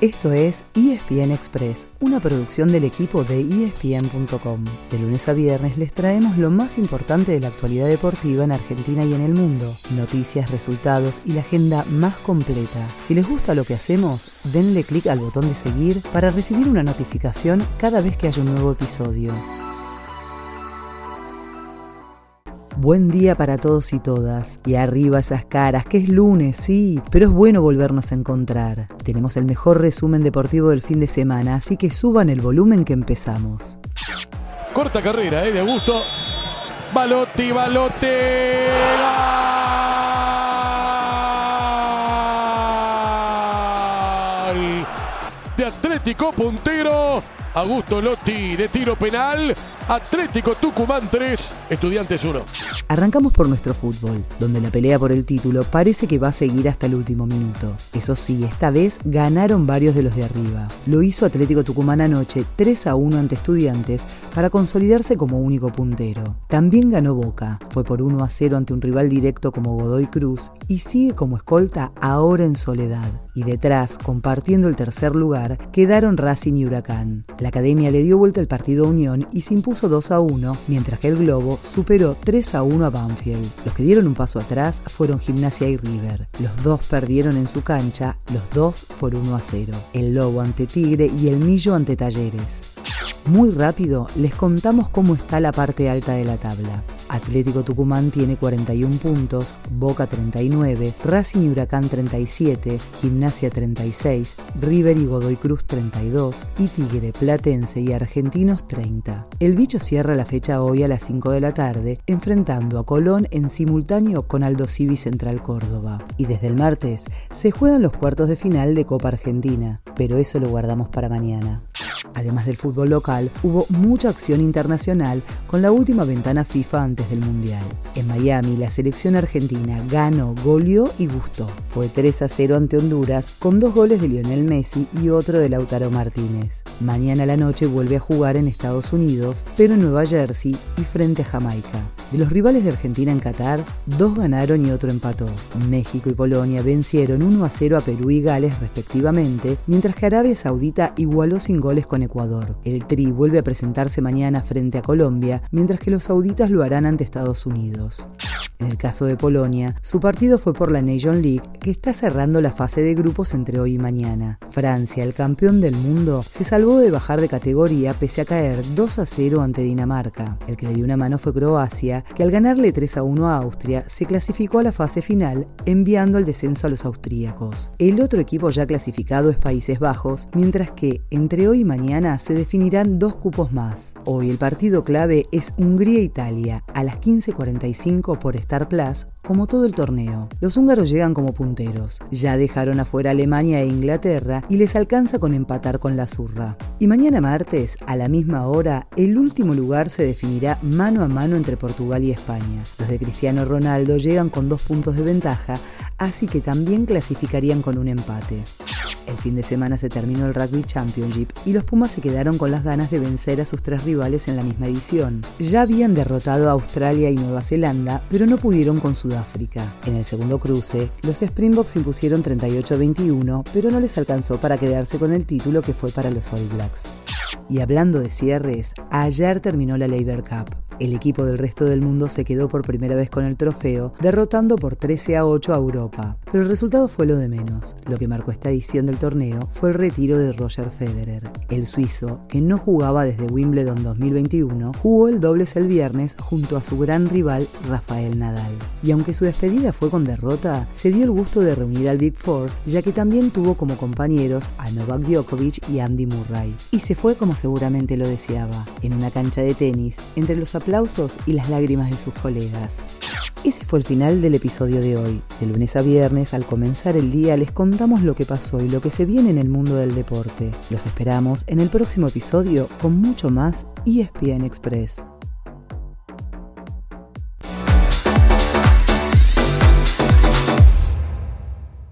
Esto es ESPN Express, una producción del equipo de ESPN.com. De lunes a viernes les traemos lo más importante de la actualidad deportiva en Argentina y en el mundo, noticias, resultados y la agenda más completa. Si les gusta lo que hacemos, denle clic al botón de seguir para recibir una notificación cada vez que haya un nuevo episodio. Buen día para todos y todas. Y arriba esas caras, que es lunes, sí, pero es bueno volvernos a encontrar. Tenemos el mejor resumen deportivo del fin de semana, así que suban el volumen que empezamos. Corta carrera, ¿eh? De Augusto. Balotti. ¡Gol! De Atlético Puntero. Augusto Lotti de tiro penal. Atlético Tucumán 3, Estudiantes 1. Arrancamos por nuestro fútbol, donde la pelea por el título parece que va a seguir hasta el último minuto. Eso sí, esta vez ganaron varios de los de arriba. Lo hizo Atlético Tucumán anoche 3 a 1 ante Estudiantes para consolidarse como único puntero. También ganó Boca, fue por 1 a 0 ante un rival directo como Godoy Cruz y sigue como escolta ahora en soledad. Y detrás, compartiendo el tercer lugar, quedaron Racing y Huracán. Academia le dio vuelta al partido Unión y se impuso 2 a 1, mientras que el Globo superó 3 a 1 a Banfield. Los que dieron un paso atrás fueron Gimnasia y River. Los dos perdieron en su cancha, los dos por 1 a 0. El Lobo ante Tigre y el Millo ante Talleres. Muy rápido les contamos cómo está la parte alta de la tabla. Atlético Tucumán tiene 41 puntos, Boca 39, Racing y Huracán 37, Gimnasia 36, River y Godoy Cruz 32 y Tigre, Platense y Argentinos 30. El bicho cierra la fecha hoy a las 5 de la tarde, enfrentando a Colón en simultáneo con Aldo Civi Central Córdoba. Y desde el martes se juegan los cuartos de final de Copa Argentina, pero eso lo guardamos para mañana. Además del fútbol local, hubo mucha acción internacional con la última ventana FIFA antes del Mundial. En Miami, la selección argentina ganó, goleó y gustó. Fue 3 a 0 ante Honduras, con dos goles de Lionel Messi y otro de Lautaro Martínez. Mañana la noche vuelve a jugar en Estados Unidos, pero en Nueva Jersey y frente a Jamaica. De los rivales de Argentina en Qatar, dos ganaron y otro empató. México y Polonia vencieron 1 a 0 a Perú y Gales respectivamente, mientras que Arabia Saudita igualó sin goles con Ecuador. El Tri vuelve a presentarse mañana frente a Colombia, mientras que los sauditas lo harán ante Estados Unidos. house. En el caso de Polonia, su partido fue por la Nation League, que está cerrando la fase de grupos entre hoy y mañana. Francia, el campeón del mundo, se salvó de bajar de categoría pese a caer 2 a 0 ante Dinamarca. El que le dio una mano fue Croacia, que al ganarle 3 a 1 a Austria, se clasificó a la fase final, enviando el descenso a los austríacos. El otro equipo ya clasificado es Países Bajos, mientras que entre hoy y mañana se definirán dos cupos más. Hoy el partido clave es Hungría-Italia, a las 15.45 por Star Plus como todo el torneo. Los húngaros llegan como punteros. Ya dejaron afuera Alemania e Inglaterra y les alcanza con empatar con la zurra. Y mañana martes, a la misma hora, el último lugar se definirá mano a mano entre Portugal y España. Los de Cristiano Ronaldo llegan con dos puntos de ventaja, así que también clasificarían con un empate. El fin de semana se terminó el Rugby Championship y los Pumas se quedaron con las ganas de vencer a sus tres rivales en la misma edición. Ya habían derrotado a Australia y Nueva Zelanda, pero no pudieron con En el segundo cruce, los Springboks impusieron 38-21, pero no les alcanzó para quedarse con el título que fue para los All Blacks. Y hablando de cierres, ayer terminó la Labor Cup. El equipo del resto del mundo se quedó por primera vez con el trofeo, derrotando por 13 a 8 a Europa. Pero el resultado fue lo de menos. Lo que marcó esta edición del torneo fue el retiro de Roger Federer. El suizo, que no jugaba desde Wimbledon 2021, jugó el dobles el viernes junto a su gran rival Rafael Nadal. Y aunque su despedida fue con derrota, se dio el gusto de reunir al Big Four, ya que también tuvo como compañeros a Novak Djokovic y Andy Murray. Y se fue como seguramente lo deseaba, en una cancha de tenis, entre los y las lágrimas de sus colegas. Ese fue el final del episodio de hoy. De lunes a viernes, al comenzar el día, les contamos lo que pasó y lo que se viene en el mundo del deporte. Los esperamos en el próximo episodio con mucho más ESPN Express.